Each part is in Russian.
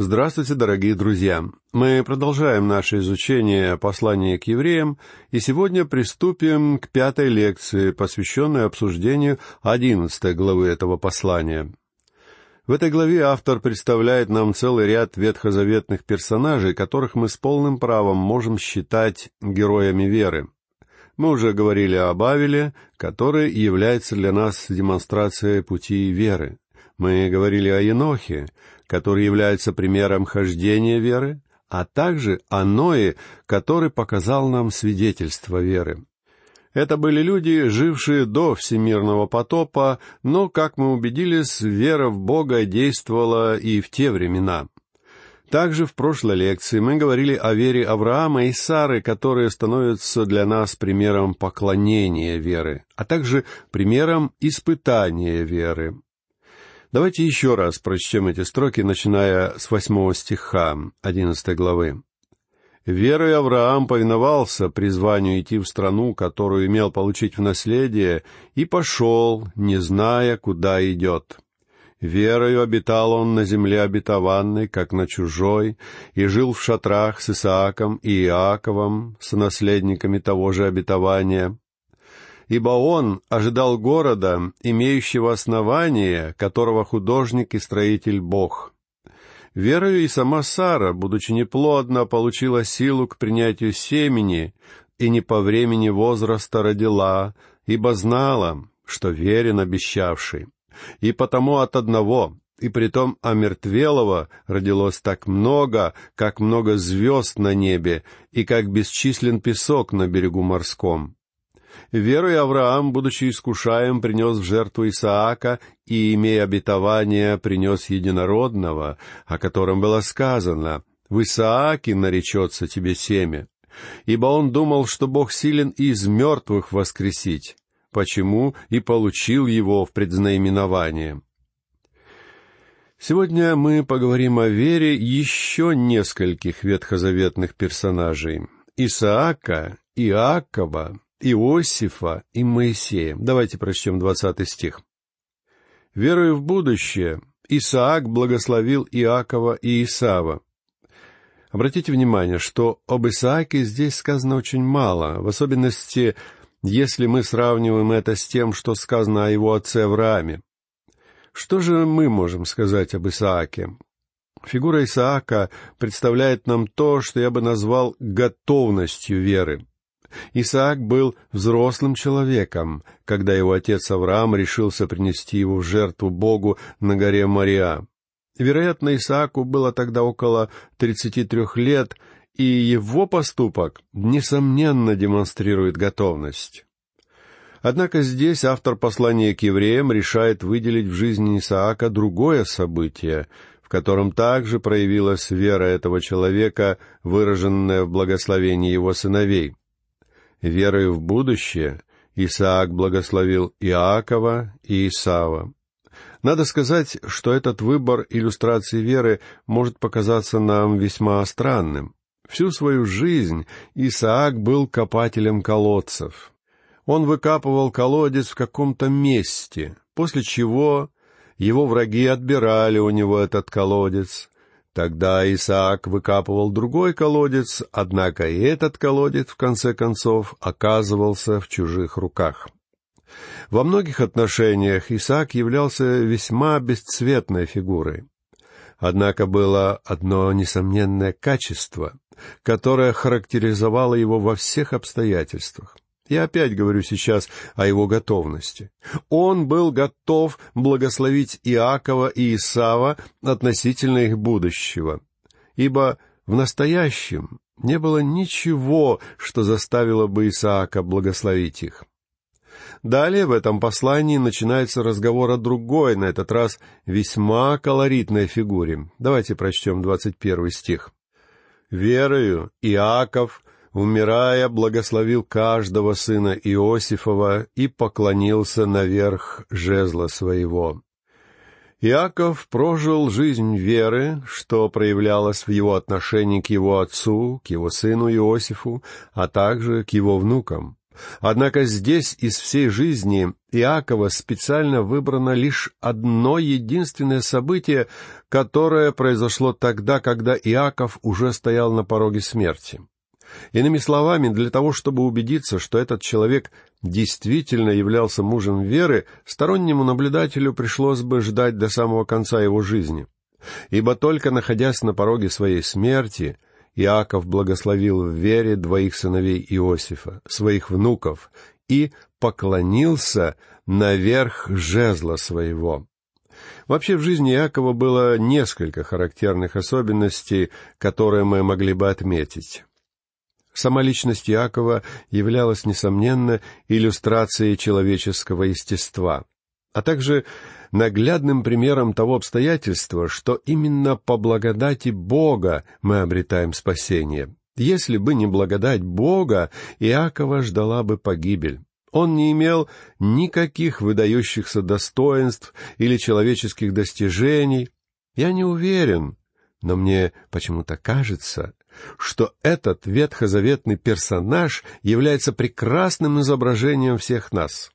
Здравствуйте, дорогие друзья! Мы продолжаем наше изучение послания к евреям, и сегодня приступим к пятой лекции, посвященной обсуждению одиннадцатой главы этого послания. В этой главе автор представляет нам целый ряд ветхозаветных персонажей, которых мы с полным правом можем считать героями веры. Мы уже говорили об Авеле, который является для нас демонстрацией пути веры. Мы говорили о Енохе, который является примером хождения веры, а также о Ное, который показал нам свидетельство веры. Это были люди, жившие до всемирного потопа, но, как мы убедились, вера в Бога действовала и в те времена. Также в прошлой лекции мы говорили о вере Авраама и Сары, которые становятся для нас примером поклонения веры, а также примером испытания веры. Давайте еще раз прочтем эти строки, начиная с восьмого стиха одиннадцатой главы. «Верой Авраам повиновался призванию идти в страну, которую имел получить в наследие, и пошел, не зная, куда идет. Верою обитал он на земле обетованной, как на чужой, и жил в шатрах с Исааком и Иаковом, с наследниками того же обетования, ибо он ожидал города, имеющего основание, которого художник и строитель Бог. Верою и сама Сара, будучи неплодна, получила силу к принятию семени и не по времени возраста родила, ибо знала, что верен обещавший. И потому от одного, и притом омертвелого родилось так много, как много звезд на небе, и как бесчислен песок на берегу морском. Верой Авраам, будучи искушаем, принес в жертву Исаака и, имея обетование, принес единородного, о котором было сказано, «В Исааке наречется тебе семя». Ибо он думал, что Бог силен из мертвых воскресить, почему и получил его в предзнаименование. Сегодня мы поговорим о вере еще нескольких ветхозаветных персонажей — Исаака, Иакова Иосифа и Моисея. Давайте прочтем двадцатый стих. «Веруя в будущее, Исаак благословил Иакова и Исава. Обратите внимание, что об Исааке здесь сказано очень мало, в особенности, если мы сравниваем это с тем, что сказано о его отце Аврааме. Что же мы можем сказать об Исааке? Фигура Исаака представляет нам то, что я бы назвал готовностью веры. Исаак был взрослым человеком, когда его отец Авраам решился принести его в жертву Богу на горе Мария. Вероятно, Исааку было тогда около тридцати трех лет, и его поступок, несомненно, демонстрирует готовность. Однако здесь автор послания к евреям решает выделить в жизни Исаака другое событие, в котором также проявилась вера этого человека, выраженная в благословении его сыновей — верой в будущее Исаак благословил Иакова и Исава. Надо сказать, что этот выбор иллюстрации веры может показаться нам весьма странным. Всю свою жизнь Исаак был копателем колодцев. Он выкапывал колодец в каком-то месте, после чего его враги отбирали у него этот колодец, Тогда Исаак выкапывал другой колодец, однако и этот колодец, в конце концов, оказывался в чужих руках. Во многих отношениях Исаак являлся весьма бесцветной фигурой. Однако было одно несомненное качество, которое характеризовало его во всех обстоятельствах. Я опять говорю сейчас о его готовности. Он был готов благословить Иакова и Исава относительно их будущего, ибо в настоящем не было ничего, что заставило бы Исаака благословить их. Далее в этом послании начинается разговор о другой, на этот раз весьма колоритной фигуре. Давайте прочтем двадцать первый стих. «Верою Иаков умирая, благословил каждого сына Иосифова и поклонился наверх жезла своего. Иаков прожил жизнь веры, что проявлялось в его отношении к его отцу, к его сыну Иосифу, а также к его внукам. Однако здесь из всей жизни Иакова специально выбрано лишь одно единственное событие, которое произошло тогда, когда Иаков уже стоял на пороге смерти. Иными словами, для того, чтобы убедиться, что этот человек действительно являлся мужем веры, стороннему наблюдателю пришлось бы ждать до самого конца его жизни. Ибо только находясь на пороге своей смерти, Иаков благословил в вере двоих сыновей Иосифа, своих внуков, и поклонился наверх жезла своего. Вообще в жизни Иакова было несколько характерных особенностей, которые мы могли бы отметить. Сама личность Иакова являлась, несомненно, иллюстрацией человеческого естества, а также наглядным примером того обстоятельства, что именно по благодати Бога мы обретаем спасение. Если бы не благодать Бога, Иакова ждала бы погибель. Он не имел никаких выдающихся достоинств или человеческих достижений. Я не уверен, но мне почему-то кажется, что этот ветхозаветный персонаж является прекрасным изображением всех нас.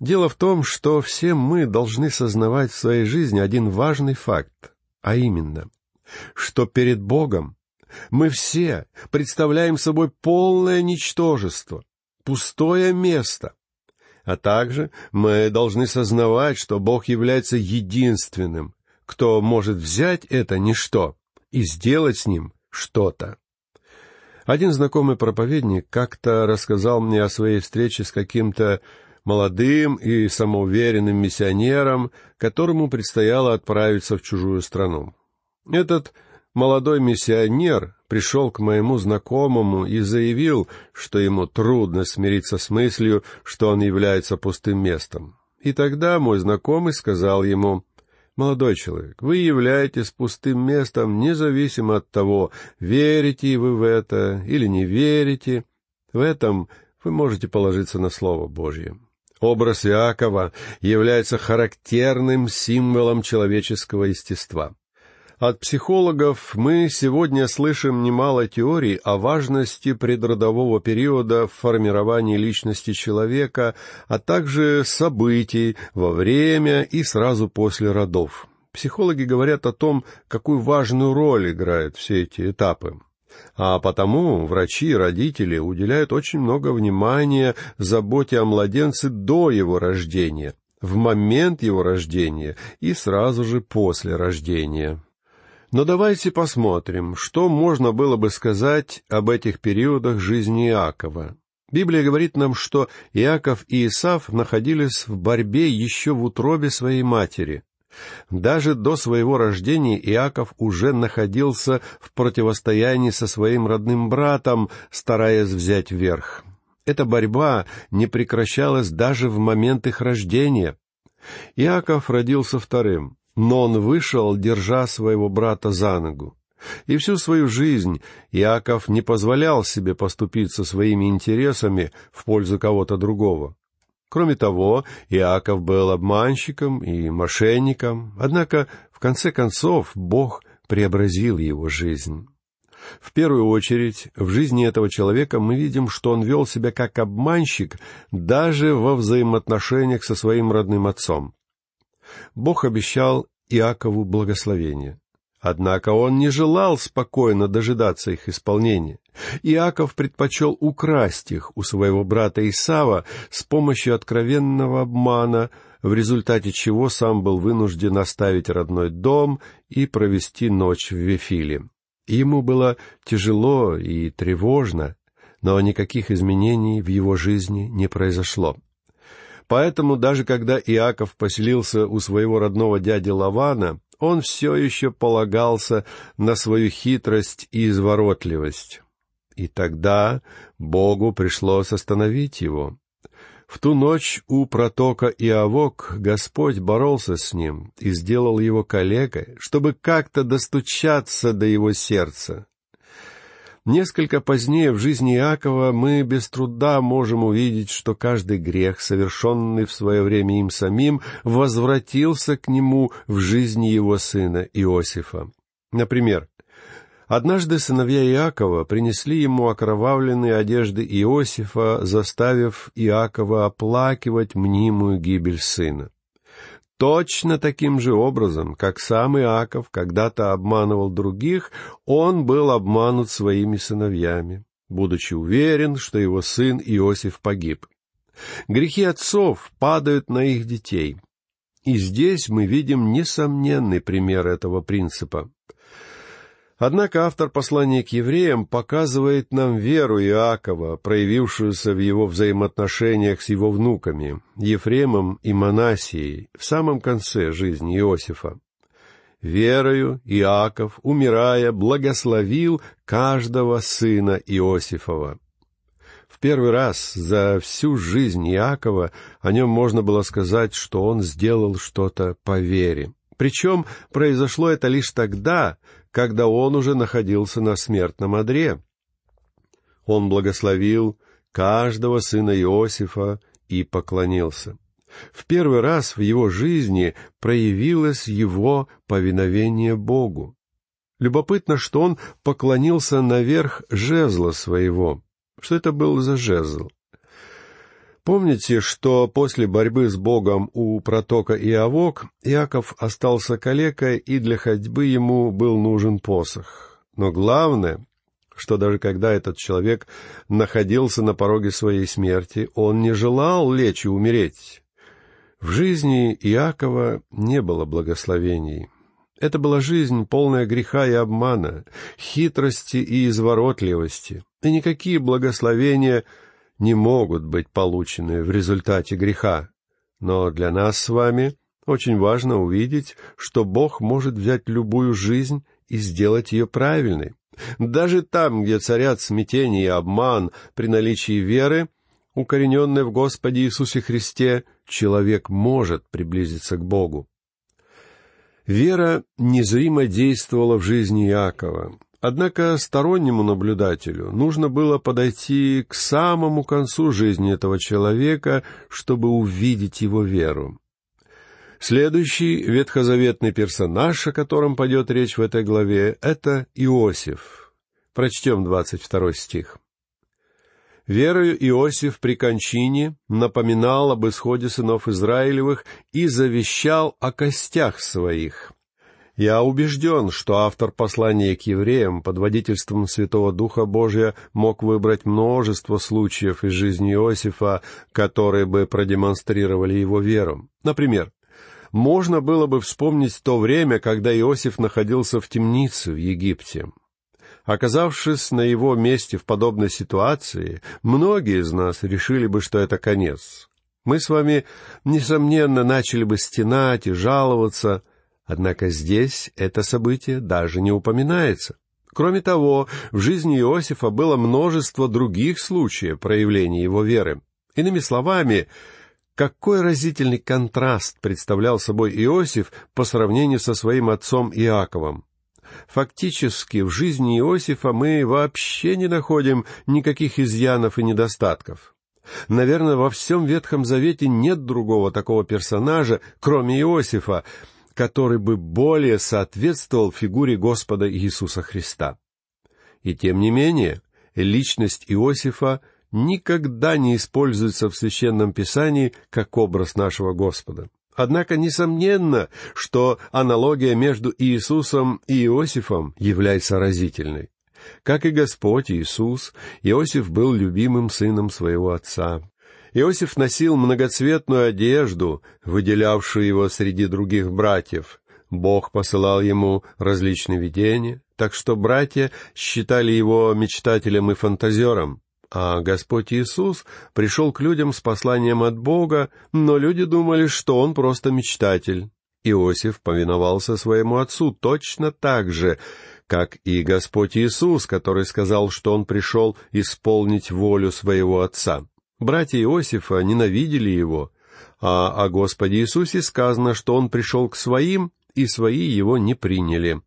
Дело в том, что все мы должны сознавать в своей жизни один важный факт, а именно, что перед Богом мы все представляем собой полное ничтожество, пустое место, а также мы должны сознавать, что Бог является единственным, кто может взять это ничто и сделать с ним что-то. Один знакомый проповедник как-то рассказал мне о своей встрече с каким-то молодым и самоуверенным миссионером, которому предстояло отправиться в чужую страну. Этот молодой миссионер пришел к моему знакомому и заявил, что ему трудно смириться с мыслью, что он является пустым местом. И тогда мой знакомый сказал ему, «Молодой человек, вы являетесь пустым местом, независимо от того, верите вы в это или не верите. В этом вы можете положиться на Слово Божье. Образ Иакова является характерным символом человеческого естества. От психологов мы сегодня слышим немало теорий о важности предродового периода в формировании личности человека, а также событий во время и сразу после родов. Психологи говорят о том, какую важную роль играют все эти этапы. А потому врачи и родители уделяют очень много внимания заботе о младенце до его рождения, в момент его рождения и сразу же после рождения. Но давайте посмотрим, что можно было бы сказать об этих периодах жизни Иакова. Библия говорит нам, что Иаков и Исав находились в борьбе еще в утробе своей матери. Даже до своего рождения Иаков уже находился в противостоянии со своим родным братом, стараясь взять верх. Эта борьба не прекращалась даже в момент их рождения. Иаков родился вторым, но он вышел, держа своего брата за ногу. И всю свою жизнь Иаков не позволял себе поступиться своими интересами в пользу кого-то другого. Кроме того, Иаков был обманщиком и мошенником, однако, в конце концов, Бог преобразил его жизнь. В первую очередь, в жизни этого человека мы видим, что он вел себя как обманщик даже во взаимоотношениях со своим родным отцом. Бог обещал Иакову благословение. Однако он не желал спокойно дожидаться их исполнения. Иаков предпочел украсть их у своего брата Исава с помощью откровенного обмана, в результате чего сам был вынужден оставить родной дом и провести ночь в Вифиле. Ему было тяжело и тревожно, но никаких изменений в его жизни не произошло. Поэтому даже когда Иаков поселился у своего родного дяди Лавана, он все еще полагался на свою хитрость и изворотливость. И тогда Богу пришлось остановить его. В ту ночь у протока Иовок Господь боролся с ним и сделал его калекой, чтобы как-то достучаться до его сердца. Несколько позднее в жизни Иакова мы без труда можем увидеть, что каждый грех, совершенный в свое время им самим, возвратился к нему в жизни его сына Иосифа. Например, Однажды сыновья Иакова принесли ему окровавленные одежды Иосифа, заставив Иакова оплакивать мнимую гибель сына. Точно таким же образом, как сам Иаков когда-то обманывал других, он был обманут своими сыновьями, будучи уверен, что его сын Иосиф погиб. Грехи отцов падают на их детей. И здесь мы видим несомненный пример этого принципа. Однако автор послания к евреям показывает нам веру Иакова, проявившуюся в его взаимоотношениях с его внуками, Ефремом и Манасией, в самом конце жизни Иосифа. Верою Иаков, умирая, благословил каждого сына Иосифова. В первый раз за всю жизнь Иакова о нем можно было сказать, что он сделал что-то по вере. Причем произошло это лишь тогда, когда он уже находился на смертном одре. Он благословил каждого сына Иосифа и поклонился. В первый раз в его жизни проявилось его повиновение Богу. Любопытно, что он поклонился наверх жезла своего. Что это был за жезл? Помните, что после борьбы с Богом у протока Иовок Иаков остался калекой, и для ходьбы ему был нужен посох. Но главное, что даже когда этот человек находился на пороге своей смерти, он не желал лечь и умереть. В жизни Иакова не было благословений. Это была жизнь, полная греха и обмана, хитрости и изворотливости, и никакие благословения — не могут быть получены в результате греха. Но для нас с вами очень важно увидеть, что Бог может взять любую жизнь и сделать ее правильной. Даже там, где царят смятение и обман при наличии веры, укорененной в Господе Иисусе Христе, человек может приблизиться к Богу. Вера незримо действовала в жизни Иакова. Однако стороннему наблюдателю нужно было подойти к самому концу жизни этого человека, чтобы увидеть его веру. Следующий ветхозаветный персонаж, о котором пойдет речь в этой главе, это Иосиф. Прочтем двадцать второй стих. Верою Иосиф при кончине напоминал об исходе сынов Израилевых и завещал о костях своих. Я убежден, что автор послания к евреям под водительством Святого Духа Божия мог выбрать множество случаев из жизни Иосифа, которые бы продемонстрировали его веру. Например, можно было бы вспомнить то время, когда Иосиф находился в темнице в Египте. Оказавшись на его месте в подобной ситуации, многие из нас решили бы, что это конец. Мы с вами, несомненно, начали бы стенать и жаловаться — Однако здесь это событие даже не упоминается. Кроме того, в жизни Иосифа было множество других случаев проявления его веры. Иными словами, какой разительный контраст представлял собой Иосиф по сравнению со своим отцом Иаковом. Фактически, в жизни Иосифа мы вообще не находим никаких изъянов и недостатков. Наверное, во всем Ветхом Завете нет другого такого персонажа, кроме Иосифа, который бы более соответствовал фигуре Господа Иисуса Христа. И тем не менее, личность Иосифа никогда не используется в Священном Писании как образ нашего Господа. Однако несомненно, что аналогия между Иисусом и Иосифом является разительной. Как и Господь Иисус, Иосиф был любимым сыном своего отца. Иосиф носил многоцветную одежду, выделявшую его среди других братьев. Бог посылал ему различные видения, так что братья считали его мечтателем и фантазером. А Господь Иисус пришел к людям с посланием от Бога, но люди думали, что он просто мечтатель. Иосиф повиновался своему отцу точно так же, как и Господь Иисус, который сказал, что он пришел исполнить волю своего отца. Братья Иосифа ненавидели его, а о Господе Иисусе сказано, что он пришел к своим, и свои его не приняли.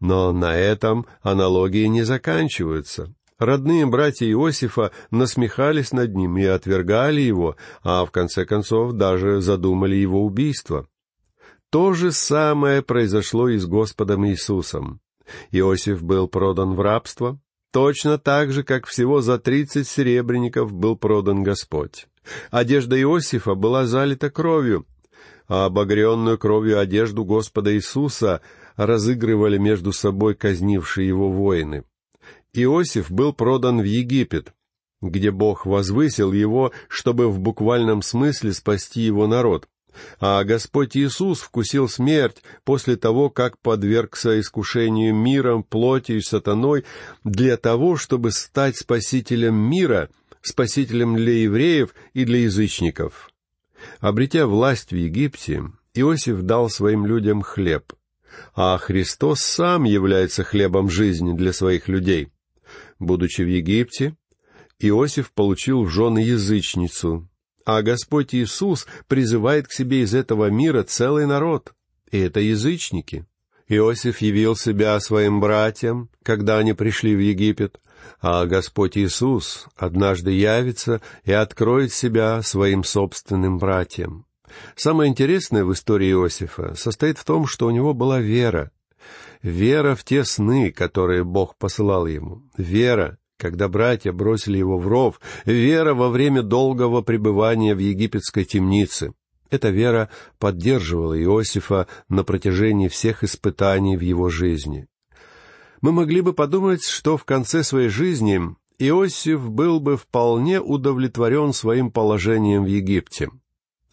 Но на этом аналогии не заканчиваются. Родные братья Иосифа насмехались над ним и отвергали его, а в конце концов даже задумали его убийство. То же самое произошло и с Господом Иисусом. Иосиф был продан в рабство, точно так же, как всего за тридцать серебряников был продан Господь. Одежда Иосифа была залита кровью, а обогренную кровью одежду Господа Иисуса разыгрывали между собой казнившие его воины. Иосиф был продан в Египет, где Бог возвысил его, чтобы в буквальном смысле спасти его народ. А Господь Иисус вкусил смерть после того, как подвергся искушению миром, плотью и сатаной для того, чтобы стать спасителем мира, спасителем для евреев и для язычников. Обретя власть в Египте, Иосиф дал своим людям хлеб, а Христос сам является хлебом жизни для своих людей. Будучи в Египте, Иосиф получил в жены язычницу, а Господь Иисус призывает к себе из этого мира целый народ, и это язычники. Иосиф явил себя своим братьям, когда они пришли в Египет, а Господь Иисус однажды явится и откроет себя своим собственным братьям. Самое интересное в истории Иосифа состоит в том, что у него была вера. Вера в те сны, которые Бог посылал ему. Вера, когда братья бросили его в ров, вера во время долгого пребывания в египетской темнице. Эта вера поддерживала Иосифа на протяжении всех испытаний в его жизни. Мы могли бы подумать, что в конце своей жизни Иосиф был бы вполне удовлетворен своим положением в Египте.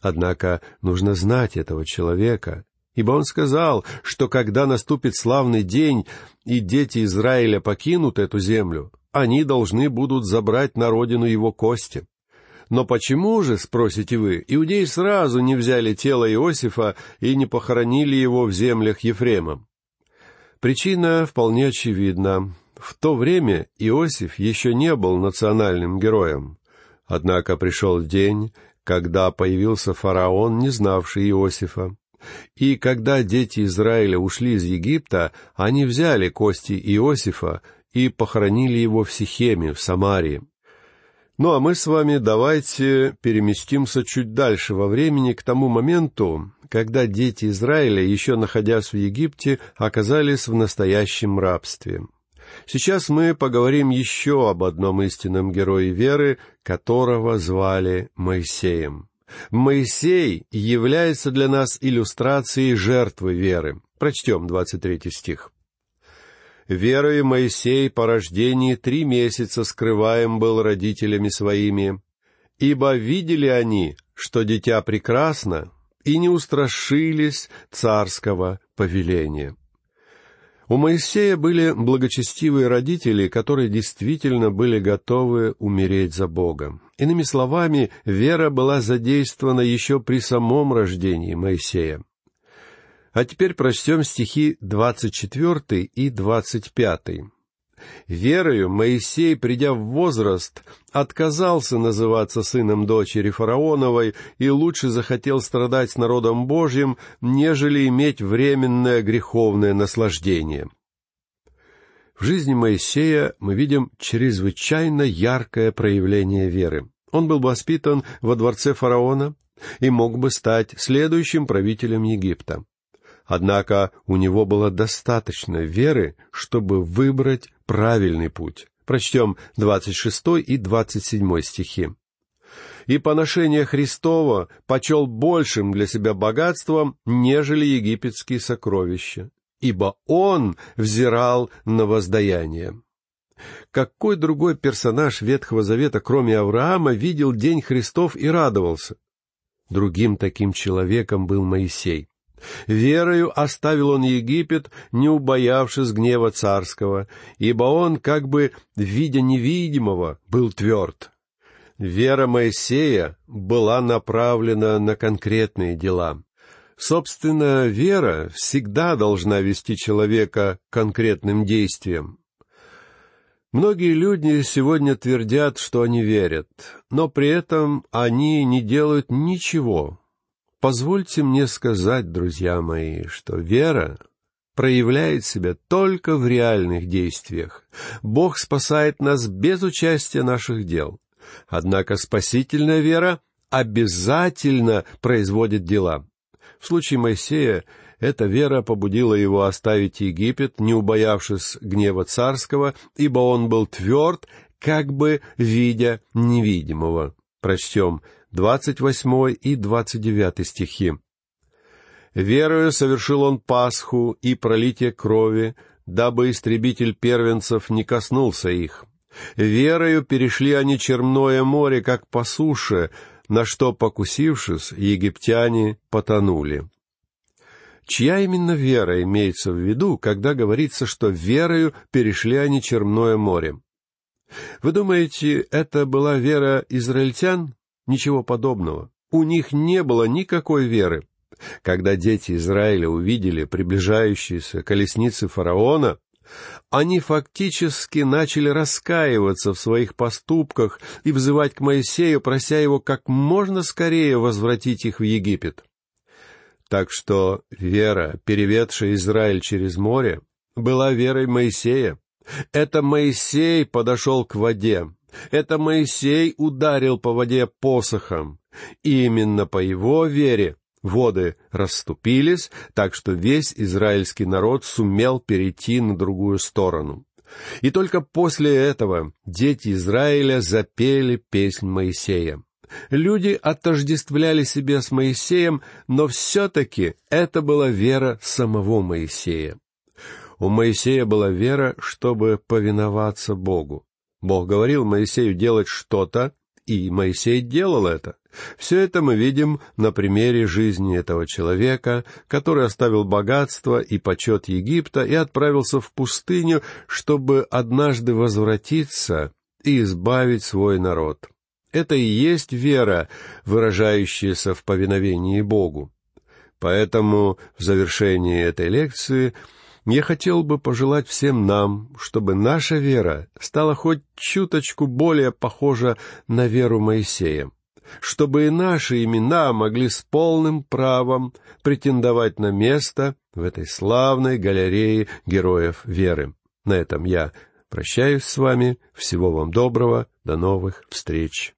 Однако нужно знать этого человека, ибо он сказал, что когда наступит славный день, и дети Израиля покинут эту землю, они должны будут забрать на родину его кости. Но почему же, спросите вы, иудеи сразу не взяли тело Иосифа и не похоронили его в землях Ефрема? Причина вполне очевидна. В то время Иосиф еще не был национальным героем. Однако пришел день, когда появился фараон, не знавший Иосифа. И когда дети Израиля ушли из Египта, они взяли кости Иосифа и похоронили его в Сихеме, в Самарии. Ну а мы с вами давайте переместимся чуть дальше во времени к тому моменту, когда дети Израиля, еще находясь в Египте, оказались в настоящем рабстве. Сейчас мы поговорим еще об одном истинном герое веры, которого звали Моисеем. Моисей является для нас иллюстрацией жертвы веры. Прочтем 23 стих верою Моисей по рождении три месяца скрываем был родителями своими, ибо видели они, что дитя прекрасно, и не устрашились царского повеления. У Моисея были благочестивые родители, которые действительно были готовы умереть за Бога. Иными словами, вера была задействована еще при самом рождении Моисея. А теперь прочтем стихи двадцать четвертый и двадцать пятый. Верою Моисей, придя в возраст, отказался называться сыном дочери фараоновой и лучше захотел страдать с народом Божьим, нежели иметь временное греховное наслаждение. В жизни Моисея мы видим чрезвычайно яркое проявление веры. Он был воспитан во дворце фараона и мог бы стать следующим правителем Египта. Однако у него было достаточно веры, чтобы выбрать правильный путь. Прочтем двадцать шестой и двадцать седьмой стихи. «И поношение Христова почел большим для себя богатством, нежели египетские сокровища, ибо он взирал на воздаяние». Какой другой персонаж Ветхого Завета, кроме Авраама, видел день Христов и радовался? Другим таким человеком был Моисей. Верою оставил он Египет, не убоявшись гнева царского, ибо он, как бы видя невидимого, был тверд. Вера Моисея была направлена на конкретные дела. Собственно, вера всегда должна вести человека к конкретным действиям. Многие люди сегодня твердят, что они верят, но при этом они не делают ничего, Позвольте мне сказать, друзья мои, что вера проявляет себя только в реальных действиях. Бог спасает нас без участия наших дел. Однако спасительная вера обязательно производит дела. В случае Моисея Эта вера побудила его оставить Египет, не убоявшись гнева царского, ибо он был тверд, как бы видя невидимого. Прочтем двадцать восьмой и двадцать девятый стихи. «Верою совершил он Пасху и пролитие крови, дабы истребитель первенцев не коснулся их. Верою перешли они Черное море, как по суше, на что, покусившись, египтяне потонули. Чья именно вера имеется в виду, когда говорится, что верою перешли они Черное море? Вы думаете, это была вера израильтян? Ничего подобного. У них не было никакой веры. Когда дети Израиля увидели приближающиеся колесницы фараона, они фактически начали раскаиваться в своих поступках и взывать к Моисею, прося его как можно скорее возвратить их в Египет. Так что вера, переведшая Израиль через море, была верой Моисея. Это Моисей подошел к воде. Это Моисей ударил по воде посохом. И именно по его вере воды расступились, так что весь израильский народ сумел перейти на другую сторону. И только после этого дети Израиля запели песнь Моисея. Люди отождествляли себя с Моисеем, но все-таки это была вера самого Моисея. У Моисея была вера, чтобы повиноваться Богу. Бог говорил Моисею делать что-то, и Моисей делал это. Все это мы видим на примере жизни этого человека, который оставил богатство и почет Египта и отправился в пустыню, чтобы однажды возвратиться и избавить свой народ. Это и есть вера, выражающаяся в повиновении Богу. Поэтому в завершении этой лекции я хотел бы пожелать всем нам, чтобы наша вера стала хоть чуточку более похожа на веру Моисея, чтобы и наши имена могли с полным правом претендовать на место в этой славной галерее героев веры. На этом я прощаюсь с вами. Всего вам доброго. До новых встреч.